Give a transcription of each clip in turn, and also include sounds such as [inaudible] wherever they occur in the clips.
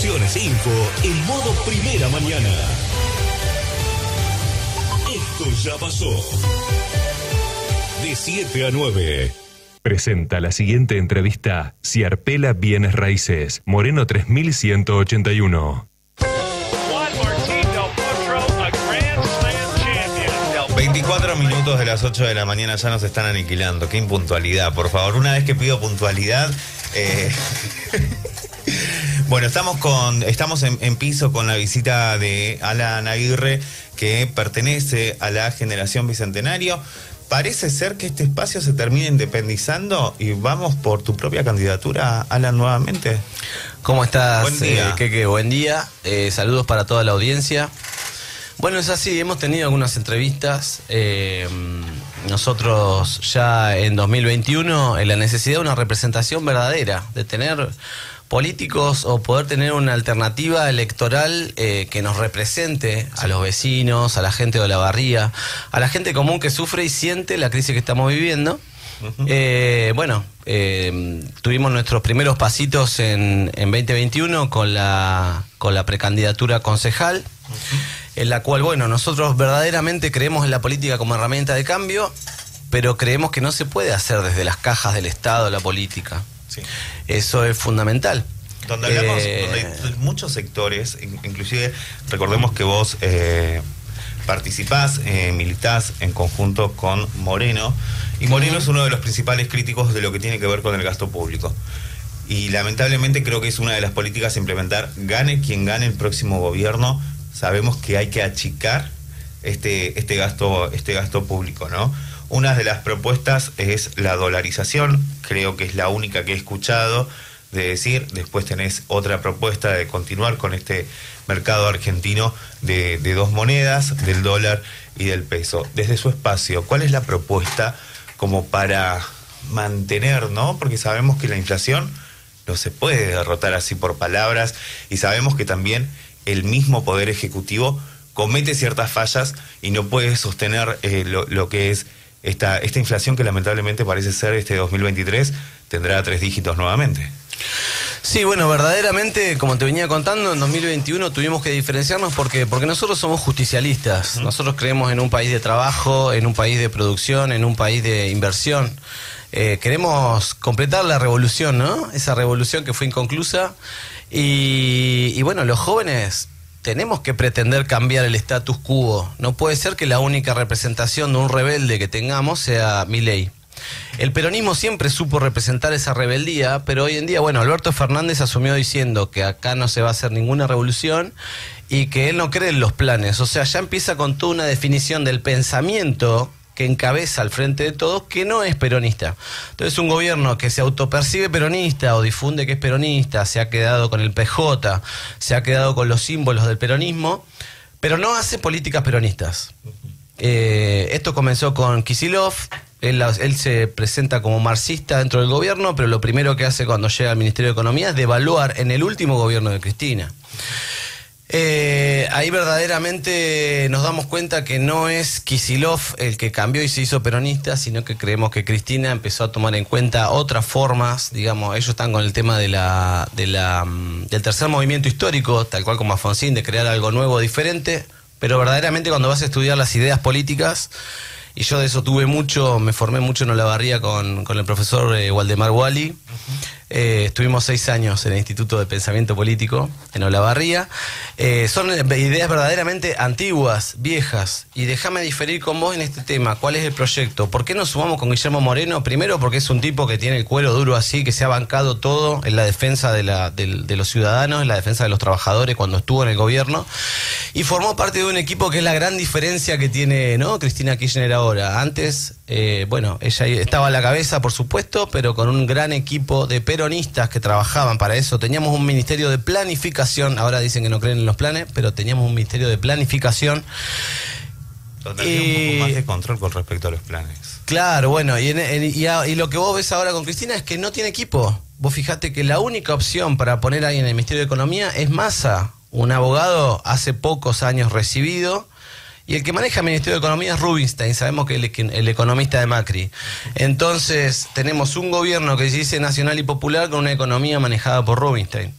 Promociones e info en modo primera mañana. Esto ya pasó. De 7 a 9. Presenta la siguiente entrevista Ciarpela Bienes Raíces, Moreno 3181. 24 minutos de las 8 de la mañana ya nos están aniquilando. Qué impuntualidad, por favor. Una vez que pido puntualidad. eh, [laughs] bueno, estamos con. Estamos en, en piso con la visita de Alan Aguirre, que pertenece a la generación bicentenario. Parece ser que este espacio se termina independizando y vamos por tu propia candidatura, Alan, nuevamente. ¿Cómo estás, Buen día. eh, Keke? Buen día. Eh, saludos para toda la audiencia. Bueno, es así, hemos tenido algunas entrevistas. eh, nosotros ya en 2021, en la necesidad de una representación verdadera, de tener políticos o poder tener una alternativa electoral eh, que nos represente a los vecinos, a la gente de Olavarría, a la gente común que sufre y siente la crisis que estamos viviendo. Eh, bueno, eh, tuvimos nuestros primeros pasitos en, en 2021 con la, con la precandidatura concejal, en la cual, bueno, nosotros verdaderamente creemos en la política como herramienta de cambio, pero creemos que no se puede hacer desde las cajas del Estado la política. Sí. Eso es fundamental. Donde hablamos, Eh, donde hay muchos sectores, in- inclusive recordemos que vos eh, participás, eh, militás en conjunto con Moreno, y Moreno es uno de los principales críticos de lo que tiene que ver con el gasto público. Y lamentablemente creo que es una de las políticas a implementar, gane quien gane el próximo gobierno, sabemos que hay que achicar este, este, gasto, este gasto público, ¿no? Una de las propuestas es la dolarización, creo que es la única que he escuchado de decir, después tenés otra propuesta de continuar con este mercado argentino de, dos monedas, del dólar y del peso. Desde su espacio, ¿cuál es la propuesta como para mantener, ¿no? Porque sabemos que la inflación no se puede derrotar así por palabras y sabemos que también el mismo poder ejecutivo comete ciertas fallas y no puede sostener eh, lo que es esta, esta inflación que lamentablemente parece ser este 2023 tendrá tres dígitos nuevamente. Sí, bueno, verdaderamente, como te venía contando, en 2021 tuvimos que diferenciarnos porque, porque nosotros somos justicialistas. Nosotros creemos en un país de trabajo, en un país de producción, en un país de inversión. Eh, queremos completar la revolución, ¿no? Esa revolución que fue inconclusa. Y, y bueno, los jóvenes tenemos que pretender cambiar el status quo. No puede ser que la única representación de un rebelde que tengamos sea mi ley. El peronismo siempre supo representar esa rebeldía, pero hoy en día, bueno, Alberto Fernández asumió diciendo que acá no se va a hacer ninguna revolución y que él no cree en los planes. O sea, ya empieza con toda una definición del pensamiento que encabeza al frente de todos que no es peronista. Entonces un gobierno que se autopercibe peronista o difunde que es peronista, se ha quedado con el PJ, se ha quedado con los símbolos del peronismo, pero no hace políticas peronistas. Eh, esto comenzó con Kisilov. Él, él se presenta como marxista dentro del gobierno, pero lo primero que hace cuando llega al Ministerio de Economía es devaluar en el último gobierno de Cristina. Eh, ahí verdaderamente nos damos cuenta que no es Kisilov el que cambió y se hizo peronista, sino que creemos que Cristina empezó a tomar en cuenta otras formas, digamos, ellos están con el tema de la, de la, mm, del tercer movimiento histórico, tal cual como Alfonsín, de crear algo nuevo, diferente, pero verdaderamente cuando vas a estudiar las ideas políticas, y yo de eso tuve mucho, me formé mucho en Olavarría con, con el profesor eh, Waldemar Wally. Eh, estuvimos seis años en el Instituto de Pensamiento Político en Olavarría. Eh, son ideas verdaderamente antiguas, viejas. Y déjame diferir con vos en este tema. ¿Cuál es el proyecto? ¿Por qué nos sumamos con Guillermo Moreno? Primero porque es un tipo que tiene el cuero duro así, que se ha bancado todo en la defensa de, la, de los ciudadanos, en la defensa de los trabajadores cuando estuvo en el gobierno. Y formó parte de un equipo que es la gran diferencia que tiene ¿no? Cristina Kirchner ahora. Antes, eh, bueno, ella estaba a la cabeza, por supuesto, pero con un gran equipo de peronistas que trabajaban para eso. Teníamos un ministerio de planificación, ahora dicen que no creen en los planes, pero teníamos un ministerio de planificación. Donde había un Eh, poco más de control con respecto a los planes. Claro, bueno, y, en- en- y a- y lo que vos ves ahora con Cristina es que no tiene equipo. Vos fijate que la única opción para poner ahí en el Ministerio de Economía es Massa, un abogado hace pocos años recibido, y el que maneja el Ministerio de Economía es Rubinstein, sabemos que el, el economista de Macri. Entonces, tenemos un gobierno que se dice nacional y popular con una economía manejada por Rubinstein.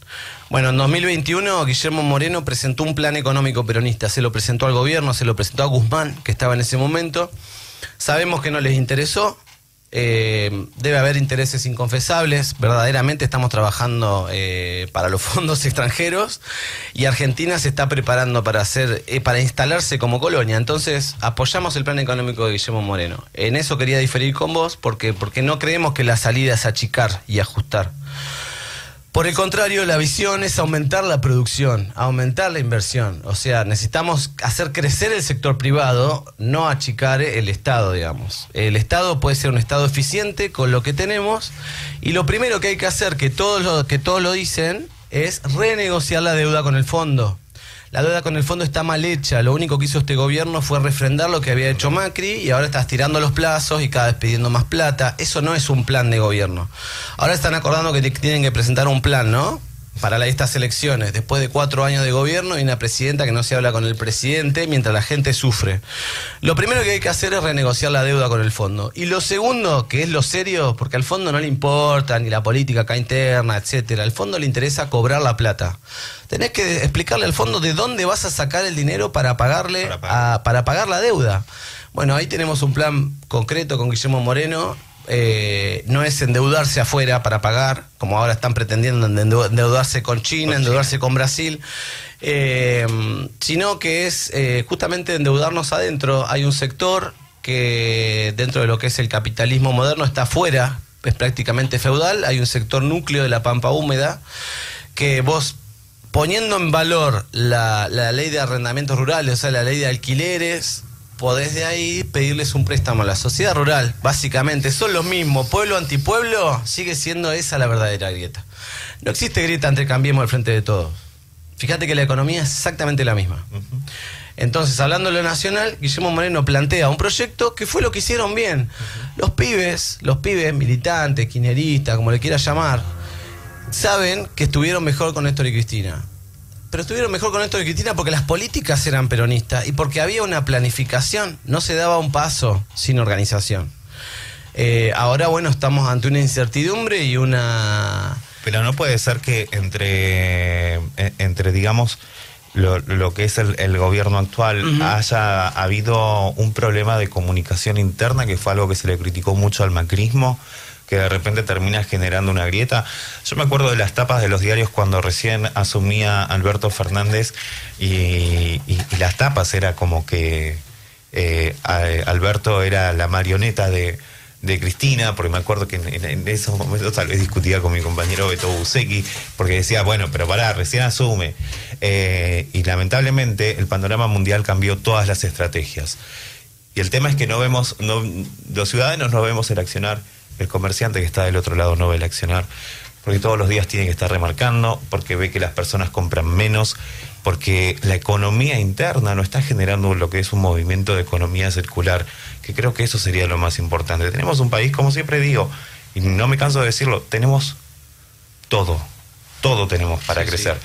Bueno, en 2021 Guillermo Moreno presentó un plan económico peronista, se lo presentó al gobierno, se lo presentó a Guzmán, que estaba en ese momento. Sabemos que no les interesó, eh, debe haber intereses inconfesables. Verdaderamente estamos trabajando eh, para los [laughs] fondos extranjeros y Argentina se está preparando para hacer, eh, para instalarse como colonia. Entonces apoyamos el plan económico de Guillermo Moreno. En eso quería diferir con vos porque porque no creemos que la salida es achicar y ajustar. Por el contrario, la visión es aumentar la producción, aumentar la inversión. O sea, necesitamos hacer crecer el sector privado, no achicar el Estado, digamos. El Estado puede ser un Estado eficiente con lo que tenemos y lo primero que hay que hacer, que todos lo, que todos lo dicen, es renegociar la deuda con el fondo. La deuda con el fondo está mal hecha. Lo único que hizo este gobierno fue refrendar lo que había hecho Macri y ahora está estirando los plazos y cada vez pidiendo más plata. Eso no es un plan de gobierno. Ahora están acordando que tienen que presentar un plan, ¿no? Para estas elecciones, después de cuatro años de gobierno y una presidenta que no se habla con el presidente mientras la gente sufre. Lo primero que hay que hacer es renegociar la deuda con el fondo. Y lo segundo, que es lo serio, porque al fondo no le importa ni la política acá interna, etcétera. Al fondo le interesa cobrar la plata. Tenés que explicarle al fondo de dónde vas a sacar el dinero para pagarle para pagar, para pagar la deuda. Bueno, ahí tenemos un plan concreto con Guillermo Moreno eh, no es endeudarse afuera para pagar, como ahora están pretendiendo endeudarse con China, endeudarse con Brasil, eh, sino que es eh, justamente endeudarnos adentro. Hay un sector que dentro de lo que es el capitalismo moderno está afuera, es prácticamente feudal, hay un sector núcleo de la pampa húmeda que vos poniendo en valor la, la ley de arrendamientos rurales, o sea, la ley de alquileres, podés de ahí pedirles un préstamo a la sociedad rural, básicamente. Son lo mismo, pueblo antipueblo, sigue siendo esa la verdadera grieta. No existe grieta entre Cambiemos al frente de todos. Fíjate que la economía es exactamente la misma. Entonces, hablando de lo nacional, Guillermo Moreno plantea un proyecto que fue lo que hicieron bien. Los pibes, los pibes militantes, quineristas, como le quieras llamar, saben que estuvieron mejor con Néstor y Cristina pero estuvieron mejor con esto de Cristina porque las políticas eran peronistas y porque había una planificación, no se daba un paso sin organización. Eh, ahora, bueno, estamos ante una incertidumbre y una... Pero no puede ser que entre, eh, entre digamos, lo, lo que es el, gobierno actual haya habido un problema de comunicación interna, que fue algo que se le criticó mucho al macrismo que de repente termina generando una grieta. Yo me acuerdo de las tapas de los diarios cuando recién asumía Alberto Fernández y, las tapas era como que eh, Alberto era la marioneta de, Cristina, porque me acuerdo que en, esos momentos tal vez discutía con mi compañero Beto Busecki, porque decía, bueno, pero pará, recién asume. Eh, y lamentablemente el panorama mundial cambió todas las estrategias. Y el tema es que no vemos, los ciudadanos no vemos el accionar el comerciante que está del otro lado no ve el accionar, porque todos los días tiene que estar remarcando, porque ve que las personas compran menos, porque la economía interna no está generando lo que es un movimiento de economía circular, que creo que eso sería lo más importante. Tenemos un país, como siempre digo, y no me canso de decirlo, tenemos todo, todo tenemos para crecer,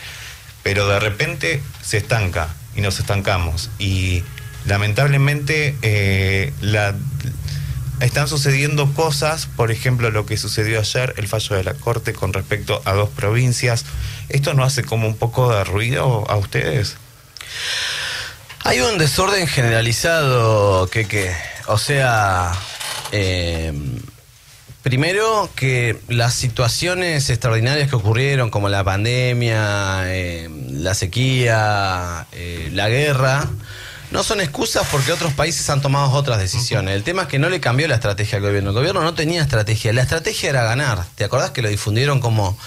pero de repente se estanca y nos estancamos. Y lamentablemente eh, la están sucediendo cosas, por ejemplo, lo que sucedió ayer, el fallo de la Corte con respecto a dos provincias. ¿Esto no hace como un poco de ruido a ustedes? Hay un desorden generalizado, que, que o sea, eh, primero que las situaciones extraordinarias que ocurrieron, como la pandemia, eh, la sequía, eh, la guerra, no son excusas porque otros países han tomado otras decisiones. El tema es que no le cambió la estrategia al gobierno. El gobierno no tenía estrategia. La estrategia era ganar. ¿Te acordás que lo difundieron como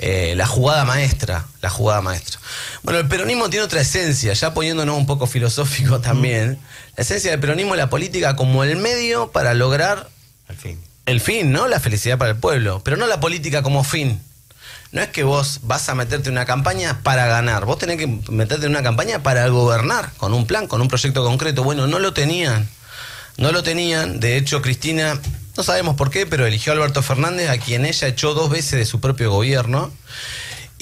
eh, la jugada maestra? La jugada maestra. Bueno, el peronismo tiene otra esencia, ya poniéndonos un poco filosófico [laughs] también. La esencia del peronismo es la política como el medio para lograr el fin. El fin, ¿no? La felicidad para el pueblo. Pero no la política como fin no es que vos vas a meterte en una campaña para ganar, vos tenés que meterte en una campaña para gobernar, con un plan, con un proyecto concreto. Bueno, no lo tenían, no lo tenían. De hecho, Cristina, no sabemos por qué, pero eligió a Alberto Fernández, a quien ella echó dos veces de su propio gobierno.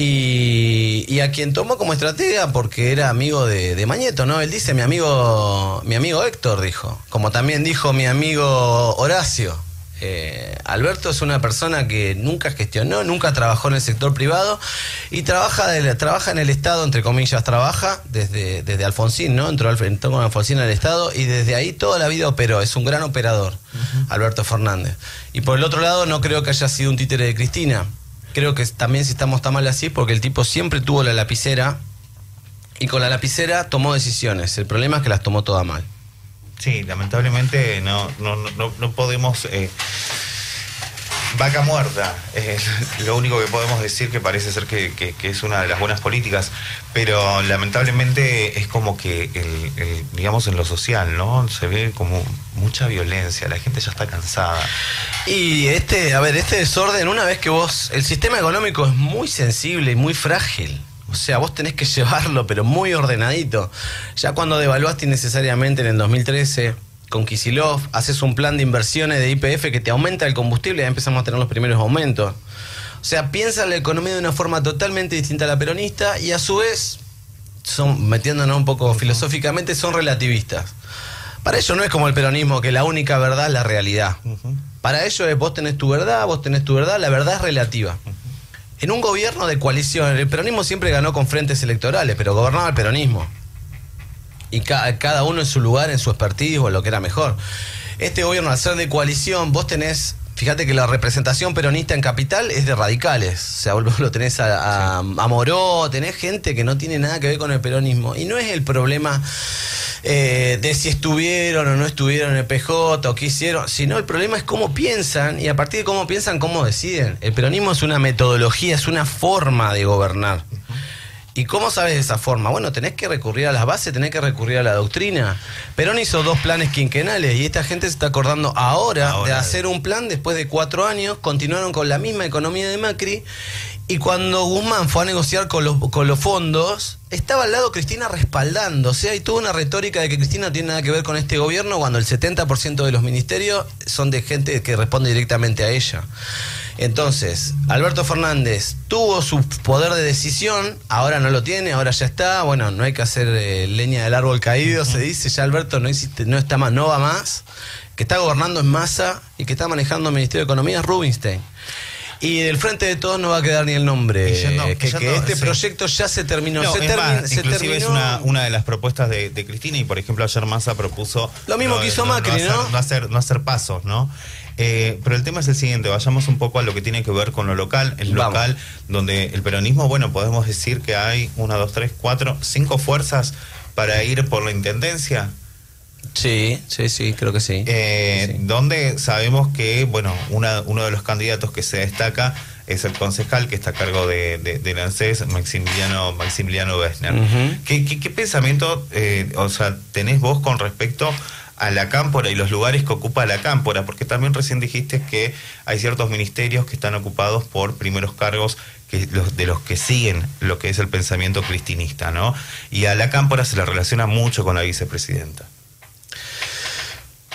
Y, a quien tomó como estratega porque era amigo de, de, Mañeto, ¿no? Él dice mi amigo, mi amigo Héctor, dijo. Como también dijo mi amigo Horacio. Eh, Alberto es una persona que nunca gestionó, nunca trabajó en el sector privado y trabaja, de- trabaja en el Estado, entre comillas, trabaja desde, desde Alfonsín, ¿no? Entró, entró con Alfonsín al Estado y desde ahí toda la vida operó. Es un gran operador, Alberto Fernández. Y por el otro lado, no creo que haya sido un títere de Cristina. Creo que también si estamos tan mal así, porque el tipo siempre tuvo la lapicera y con la lapicera tomó decisiones. El problema es que las tomó todas mal. Sí, lamentablemente no, no, no, no podemos... eh, vaca muerta, es lo único que podemos decir que parece ser que, que- es una de las buenas políticas, pero lamentablemente es como que, el, digamos, en lo social, ¿no? Se ve como mucha violencia, la gente ya está cansada. Y este, a ver, este desorden, una vez que vos, el sistema económico es muy sensible y muy frágil. O sea, vos tenés que [laughs] llevarlo, pero muy ordenadito. Ya cuando devaluaste innecesariamente en el 2013 con Kisilov, haces un plan de inversiones de IPF que te aumenta el combustible y ya empezamos a tener los primeros aumentos. O sea, piensa la economía de una forma totalmente distinta a la peronista y a su vez, son, metiéndonos un poco filosóficamente, son relativistas. Para ellos no es como el peronismo, que la única verdad es la realidad. Para ellos es vos tenés tu verdad, vos tenés tu verdad, la verdad es relativa. En un gobierno de coalición, el peronismo siempre ganó con frentes electorales, pero gobernaba el peronismo. Y ca- cada uno en su lugar, en su expertise o en lo que era mejor. Este gobierno, al ser de coalición, vos tenés. Fíjate que la representación peronista en capital es de radicales. O sea, vos lo tenés a, a, a Moró, tenés gente que no tiene nada que ver con el peronismo. Y no es el problema eh, de si estuvieron o no estuvieron en el PJ o qué hicieron, sino el problema es cómo piensan y a partir de cómo piensan, cómo deciden. El peronismo es una metodología, es una forma de gobernar. ¿Y cómo sabes esa forma? Bueno, tenés que recurrir a las bases, tenés que recurrir a la doctrina. Perón hizo dos planes quinquenales y esta gente se está acordando ahora, Ahora. de hacer un plan después de cuatro años, continuaron con la misma economía de Macri y cuando Guzmán fue a negociar con los, con los fondos, estaba al lado Cristina respaldando. O sea, hay toda una retórica de que Cristina no tiene nada que ver con este gobierno cuando el 70% de los ministerios son de gente que responde directamente a ella. Entonces, Alberto Fernández tuvo su poder de decisión, ahora no lo tiene, ahora ya está. Bueno, no hay que hacer eh, leña del árbol caído, se dice. Ya Alberto no existe, no está más, no va más. Que está gobernando en masa y que está manejando el Ministerio de Economía es Rubinstein. Y del frente de todos no va a quedar ni el nombre. Que, este sí. proyecto ya se terminó. No, se, es termi- más, se inclusive es una, una de las propuestas de, de Cristina y por ejemplo ayer Massa propuso Lo mismo que hizo Macri, no hacer, no hacer pasos, ¿no? Eh, pero el tema es el siguiente, vayamos un poco a lo que tiene que ver con lo local, el Vamos. local donde el peronismo, bueno, podemos decir que hay una, dos, tres, cuatro, cinco fuerzas para ir por la intendencia. Sí, sí, sí, creo que sí. Eh, Sí. donde sabemos que, bueno, una, uno de los candidatos que se destaca es el concejal que está a cargo de, de, del ANSES, Maximiliano, Maximiliano Wessner. Ujú. ¿Qué, qué, qué pensamiento, eh, o sea, tenés vos con respecto a la cámpora y los lugares que ocupa la cámpora? Porque también recién dijiste que hay ciertos ministerios que están ocupados por primeros cargos que los, de los que siguen lo que es el pensamiento cristinista, ¿no? Y a la cámpora se le relaciona mucho con la vicepresidenta.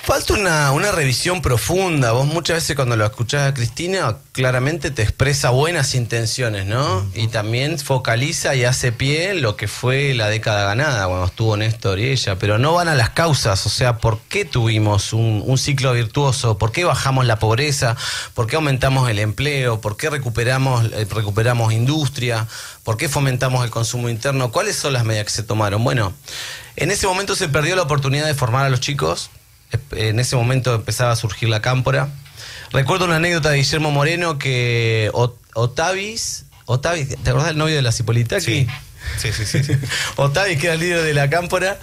Falta una, una revisión profunda. Vos muchas veces cuando lo escuchás a Cristina, claramente te expresa buenas intenciones, ¿no? Y también focaliza y hace pie en lo que fue la década ganada, cuando estuvo Néstor y ella. Pero no van a las causas, o sea, ¿por qué tuvimos un, un ciclo virtuoso? ¿Por qué bajamos la pobreza? ¿Por qué aumentamos el empleo? ¿Por qué recuperamos, eh, recuperamos industria? ¿Por qué fomentamos el consumo interno? ¿Cuáles son las medidas que se tomaron? Bueno, en ese momento se perdió la oportunidad de formar a los chicos. En ese momento empezaba a surgir la cámpora. Recuerdo una anécdota de Guillermo Moreno que Ot- Otavis, Otavis, ¿te acordás del novio de la Cipolitaki? Sí, sí, sí, sí. sí. [laughs] Otavis, que era el líder de la cámpora,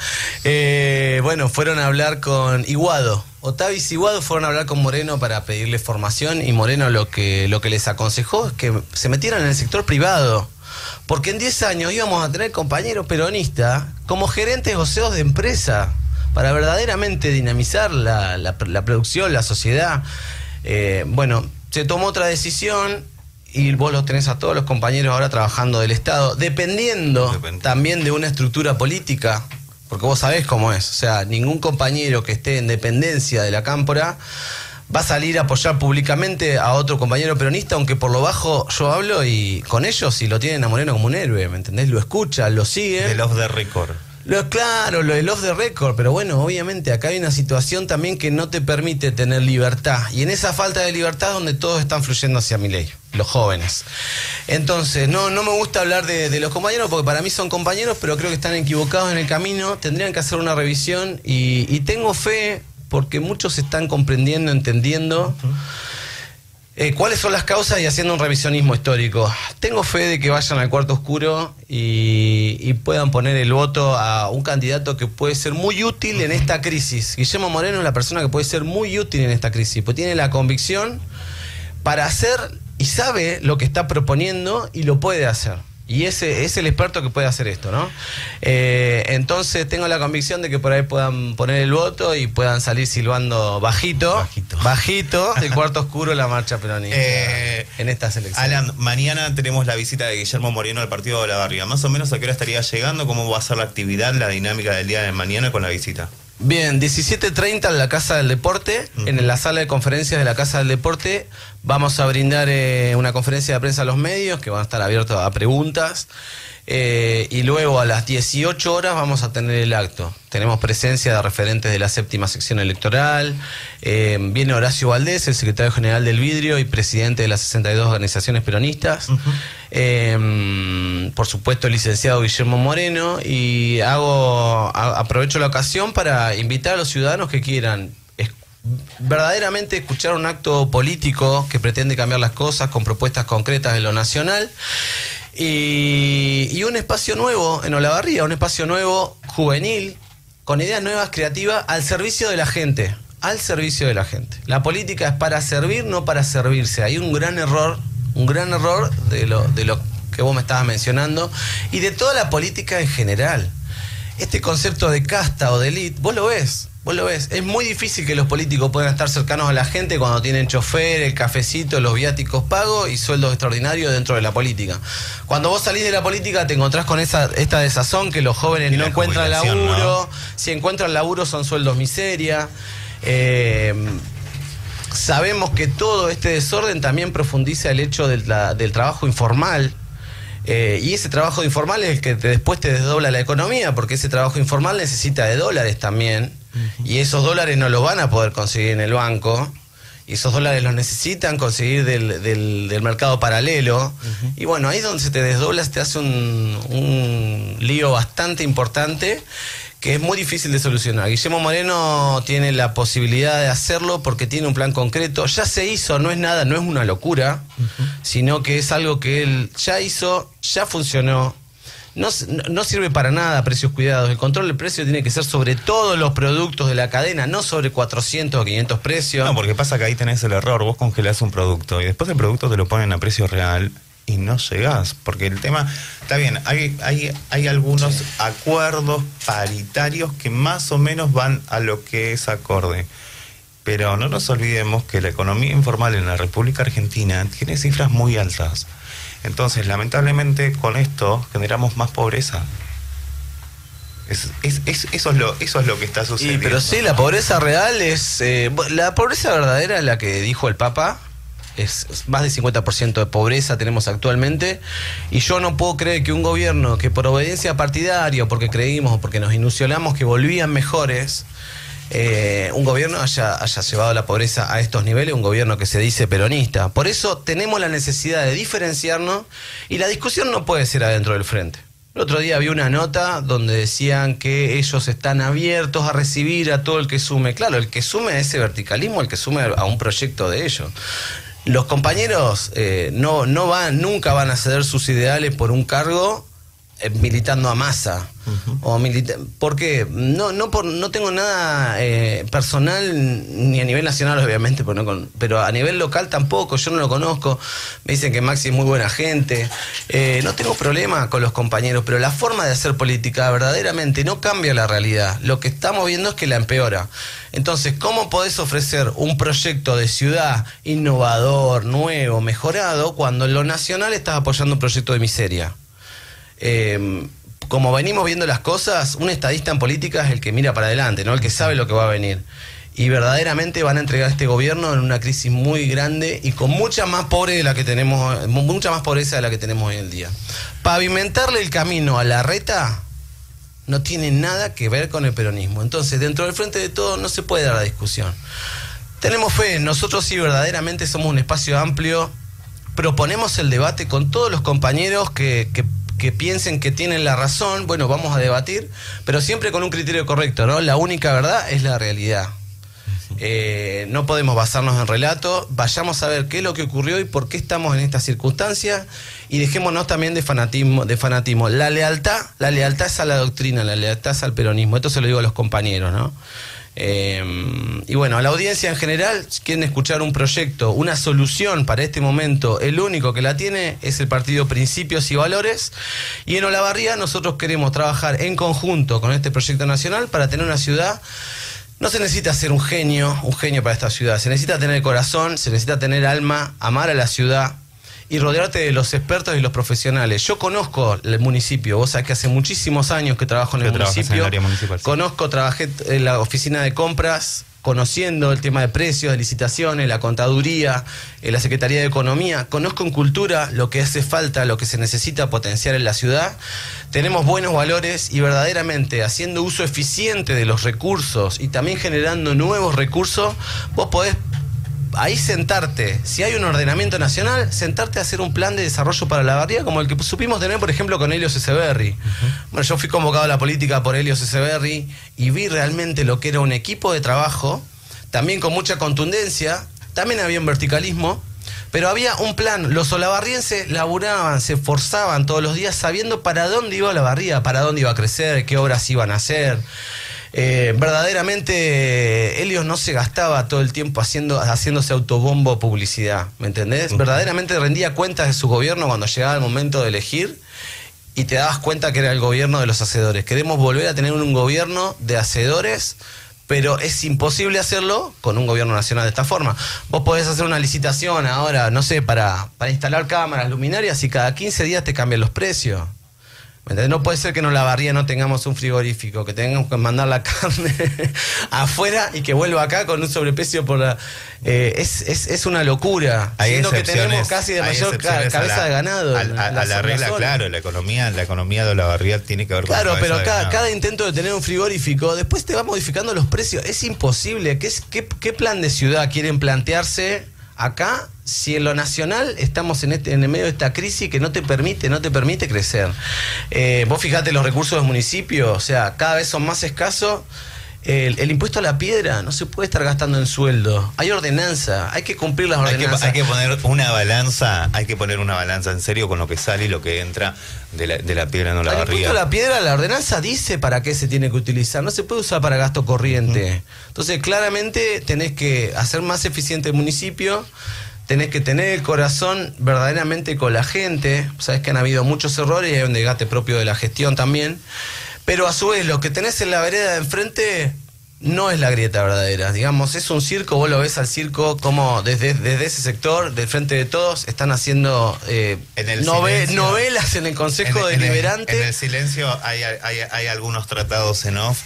eh, bueno, fueron a hablar con Iguado. Otavis y Iguado fueron a hablar con Moreno para pedirle formación y Moreno lo que, lo que les aconsejó es que se metieran en el sector privado. Porque en 10 años íbamos a tener compañeros peronistas como gerentes o CEOs de empresa para verdaderamente dinamizar la, la- la producción, la sociedad. Eh, bueno, se tomó otra decisión y vos los tenés a todos los compañeros ahora trabajando del Estado, dependiendo Depende. también de una estructura política, porque vos sabés cómo es. O sea, ningún compañero que esté en dependencia de la cámpora va a salir a apoyar públicamente a otro compañero peronista, aunque por lo bajo yo hablo y con ellos y lo tienen a Moreno como un héroe, ¿me entendés? Lo escuchan, lo siguen. Del off the record. Lo, claro, lo del off the record, pero bueno, obviamente acá hay una situación también que no te permite tener libertad. Y en esa falta de libertad es donde todos están fluyendo hacia mi ley, los jóvenes. Entonces, no, no me gusta hablar de, los compañeros porque para mí son compañeros, pero creo que están equivocados en el camino. Tendrían que hacer una revisión y, y tengo fe porque muchos están comprendiendo, entendiendo. Eh, ¿Cuáles son las causas y haciendo un revisionismo histórico? Tengo fe de que vayan al cuarto oscuro y, y puedan poner el voto a un candidato que puede ser muy útil en esta crisis. Guillermo Moreno es la persona que puede ser muy útil en esta crisis, pues tiene la convicción para hacer y sabe lo que está proponiendo y lo puede hacer. Y ese es el experto que puede hacer esto, ¿no? Eh, entonces tengo la convicción de que por ahí puedan poner el voto y puedan salir silbando bajito, Bajito. bajito, del [laughs] cuarto oscuro la marcha peronista Eh, en estas elecciones. Alan, mañana tenemos la visita de Guillermo Moreno al partido de la Barriga. Más o menos a qué hora estaría llegando, cómo va a ser la actividad, la dinámica del día de mañana con la visita. Bien, 17.30 en la Casa del Deporte, en la sala de conferencias de la Casa del Deporte, vamos a brindar eh, una conferencia de prensa a los medios que van a estar abiertos a preguntas. eh, y luego a las 18 horas vamos a tener el acto. Tenemos presencia de referentes de la séptima sección electoral. eh, viene Horacio Valdés, el secretario general del Vidrio y presidente de las 62 organizaciones peronistas. Por supuesto, el licenciado Guillermo Moreno. Y hago a- aprovecho la ocasión para invitar a los ciudadanos que quieran verdaderamente escuchar un acto político que pretende cambiar las cosas con propuestas concretas de lo nacional. Y, y un espacio nuevo en Olavarría, un espacio nuevo juvenil, con ideas nuevas, creativas, al servicio de la gente. Al servicio de la gente. La política es para servir, no para servirse. Hay un gran error, un gran error de lo, de lo que vos me estabas mencionando y de toda la política en general. Este concepto de casta o de elite, vos lo ves, vos lo ves. Es muy difícil que los políticos puedan estar cercanos a la gente cuando tienen chofer, el cafecito, los viáticos pagos y sueldos extraordinarios dentro de la política. Cuando vos salís de la política te encontrás con esa, esta desazón que los jóvenes no encuentran laburo, ¿no? si encuentran laburo son sueldos miseria. Eh, sabemos que todo este desorden también profundiza el hecho del, la- del trabajo informal. eh, y ese trabajo informal es el que te- después te desdobla la economía, porque ese trabajo informal necesita de dólares también. Y esos dólares no los van a poder conseguir en el banco. Y esos dólares los necesitan conseguir del, del- del mercado paralelo. Y bueno, ahí es donde se te desdobla, te hace un, un lío bastante importante que es muy difícil de solucionar. Guillermo Moreno tiene la posibilidad de hacerlo porque tiene un plan concreto. Ya se hizo, no es nada, no es una locura, sino que es algo que él ya hizo, ya funcionó. No, no sirve para nada precios cuidados. El control del precio tiene que ser sobre todos los productos de la cadena, no sobre 400 o 500 precios. No, porque pasa que ahí tenés el error. Vos congelás un producto y después el producto te lo ponen a precio real y no llegás. Porque el tema, está bien, hay, hay, hay algunos acuerdos paritarios que más o menos van a lo que es acorde. Pero no nos olvidemos que la economía informal en la República Argentina tiene cifras muy altas. Entonces, lamentablemente, con esto generamos más pobreza. Es- es- es- eso, es lo, eso es lo que está Y, sucediendo. pero sí, la pobreza real es... eh, la pobreza verdadera es la que dijo el Papa. Es más del 50% de pobreza tenemos actualmente. Y yo no puedo creer que un gobierno que por obediencia partidaria, porque creímos, o porque nos ilusionamos que volvían mejores, eh, un gobierno haya, haya llevado la pobreza a estos niveles, un gobierno que se dice peronista. Por eso tenemos la necesidad de diferenciarnos y la discusión no puede ser adentro del frente. El otro día vi una nota donde decían que ellos están abiertos a recibir a todo el que sume. Claro, el que sume a ese verticalismo, el que sume a un proyecto de ellos. Los compañeros eh, no, no van, nunca van a ceder sus ideales por un cargo eh, militando a masa. O milita ¿Por qué? No, no, por, no tengo nada eh, personal, ni a nivel nacional, obviamente, pero, con- pero a nivel local tampoco, yo no lo conozco. Me dicen que Maxi es muy buena gente. Eh, no tengo problema con los compañeros, pero la forma de hacer política verdaderamente no cambia la realidad. Lo que estamos viendo es que la empeora. Entonces, ¿cómo podés ofrecer un proyecto de ciudad innovador, nuevo, mejorado, cuando en lo nacional estás apoyando un proyecto de miseria? Eh, como venimos viendo las cosas, un estadista en política es el que mira para adelante, ¿no? El que sabe lo que va a venir. Y verdaderamente van a entregar a este gobierno en una crisis muy grande y con mucha más pobre de la que tenemos, mucha más pobreza de la que tenemos hoy en día. Pavimentarle el camino a la reta no tiene nada que ver con el peronismo. Entonces, dentro del frente de todo no se puede dar la discusión. Tenemos fe, nosotros sí verdaderamente somos un espacio amplio, proponemos el debate con todos los compañeros que, que que piensen que tienen la razón, bueno, vamos a debatir, pero siempre con un criterio correcto, ¿no? La única verdad es la realidad. Eh, no podemos basarnos en relato, vayamos a ver qué es lo que ocurrió y por qué estamos en esta circunstancia y dejémonos también de fanatismo, de fanatismo. La lealtad, la lealtad es a la doctrina, la lealtad es al peronismo. Esto se lo digo a los compañeros, ¿no? Eh, y bueno, a la audiencia en general, quieren escuchar un proyecto, una solución para este momento, el único que la tiene es el partido Principios y Valores. Y en Olavarría nosotros queremos trabajar en conjunto con este proyecto nacional para tener una ciudad no se necesita ser un genio, un genio para esta ciudad. Se necesita tener corazón, se necesita tener alma, amar a la ciudad y rodearte de los expertos y los profesionales. Yo conozco el municipio, vos sabés que hace muchísimos años que trabajo en el municipio. En el área municipal, sí. Conozco, trabajé en la oficina de compras, conociendo el tema de precios, de licitaciones, la contaduría, eh, la Secretaría de Economía. Conozco en cultura lo que hace falta, lo que se necesita potenciar en la ciudad. Tenemos buenos valores y verdaderamente haciendo uso eficiente de los recursos y también generando nuevos recursos, vos podés ahí sentarte, si hay un ordenamiento nacional, sentarte a hacer un plan de desarrollo para la barría como el que supimos tener, por ejemplo, con Helios Eseberri. Bueno, yo fui convocado a la política por Helios Eseberri y vi realmente lo que era un equipo de trabajo, también con mucha contundencia, también había un verticalismo, pero había un plan. Los olavarrienses laburaban, se esforzaban todos los días sabiendo para dónde iba la barría, para dónde iba a crecer, qué obras iban a hacer. Eh, verdaderamente Helios no se gastaba todo el tiempo haciendo, haciéndose autobombo publicidad, ¿me entendés? Verdaderamente rendía cuentas de su gobierno cuando llegaba el momento de elegir y te dabas cuenta que era el gobierno de los hacedores. Queremos volver a tener un gobierno de hacedores pero es imposible hacerlo con un gobierno nacional de esta forma. Vos podés hacer una licitación ahora, no sé, para, para instalar cámaras luminarias y cada 15 días te cambian los precios. No puede ser que en la barría no tengamos un frigorífico, que tengamos que mandar la [laughs] carne afuera y que vuelva acá con un sobreprecio por la... Eh, es, es, es, una locura. Hay siendo que tenemos casi de mayor cabeza la, de ganado. A, a, a la regla, claro, la economía, la economía de la barría tiene que ver con Claro, pero cada, cada, intento de tener un frigorífico, después te va modificando los precios. Es imposible. ¿Qué, es, qué, qué plan de ciudad quieren plantearse acá si en lo nacional estamos en, este, en el medio de esta crisis que no te permite, no te permite crecer. Eh, vos fijate los recursos del municipio, o sea, cada vez son más escasos. El, el, impuesto a la piedra no se puede estar gastando en sueldo. Hay ordenanza, hay que cumplir las ordenanzas. Hay que, hay que, poner una balanza, hay que poner una balanza en serio con lo que sale y lo que entra de la, de la piedra no la barriga. El impuesto a la piedra, la ordenanza dice para qué se tiene que utilizar, no se puede usar para gasto corriente. Entonces, claramente tenés que hacer más eficiente el municipio tenés que tener el corazón verdaderamente con la gente. Sabes que han habido muchos errores y hay un desgaste propio de la gestión también. Pero a su vez, lo que tenés en la vereda de enfrente no es la grieta verdadera. Digamos, es un circo, vos lo ves al circo como desde, desde ese sector, del frente de todos, están haciendo eh, en el nove, silencio, novelas en el Consejo en, Deliberante. En el, en el silencio hay, hay, hay algunos tratados en off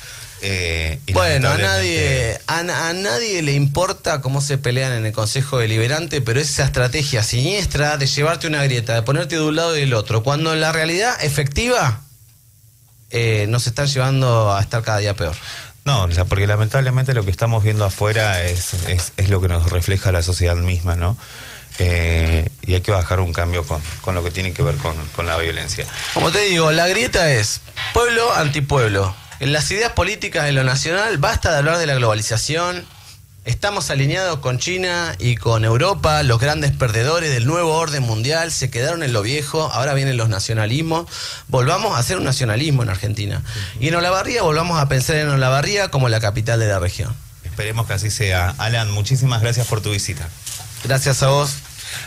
eh, bueno, a nadie, a, a, nadie le importa cómo se pelean en el Consejo Deliberante, pero esa estrategia siniestra de llevarte una grieta, de ponerte de un lado y del otro, cuando en la realidad efectiva eh, nos están llevando a estar cada día peor. No, porque lamentablemente lo que estamos viendo afuera es, es, es lo que nos refleja la sociedad misma, ¿no? Eh, y hay que bajar un cambio con, con lo que tiene que ver con, con la violencia. Como te digo, la grieta es pueblo antipueblo. En las ideas políticas de lo nacional basta de hablar de la globalización. Estamos alineados con China y con Europa, los grandes perdedores del nuevo orden mundial, se quedaron en lo viejo, ahora vienen los nacionalismos. Volvamos a hacer un nacionalismo en Argentina. Y en Olavarría volvamos a pensar en Olavarría como la capital de la región. Esperemos que así sea. Alan, muchísimas gracias por tu visita. Gracias a vos.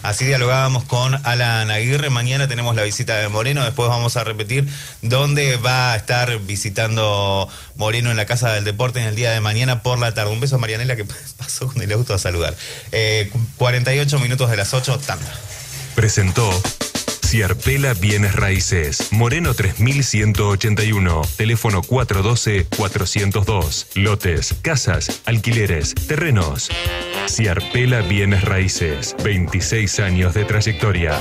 Así dialogábamos con Alan Aguirre. Mañana tenemos la visita de Moreno. Después vamos a repetir dónde va a estar visitando Moreno en la Casa del Deporte en el día de mañana por la tarde. Un beso a Marianela que [laughs] pasó con el auto a saludar. Eh, 48 minutos de las 8, tanda. Presentó. Ciarpela Bienes Raíces, Moreno 3181, teléfono 412-402, lotes, casas, alquileres, terrenos. Ciarpela Bienes Raíces, 26 años de trayectoria.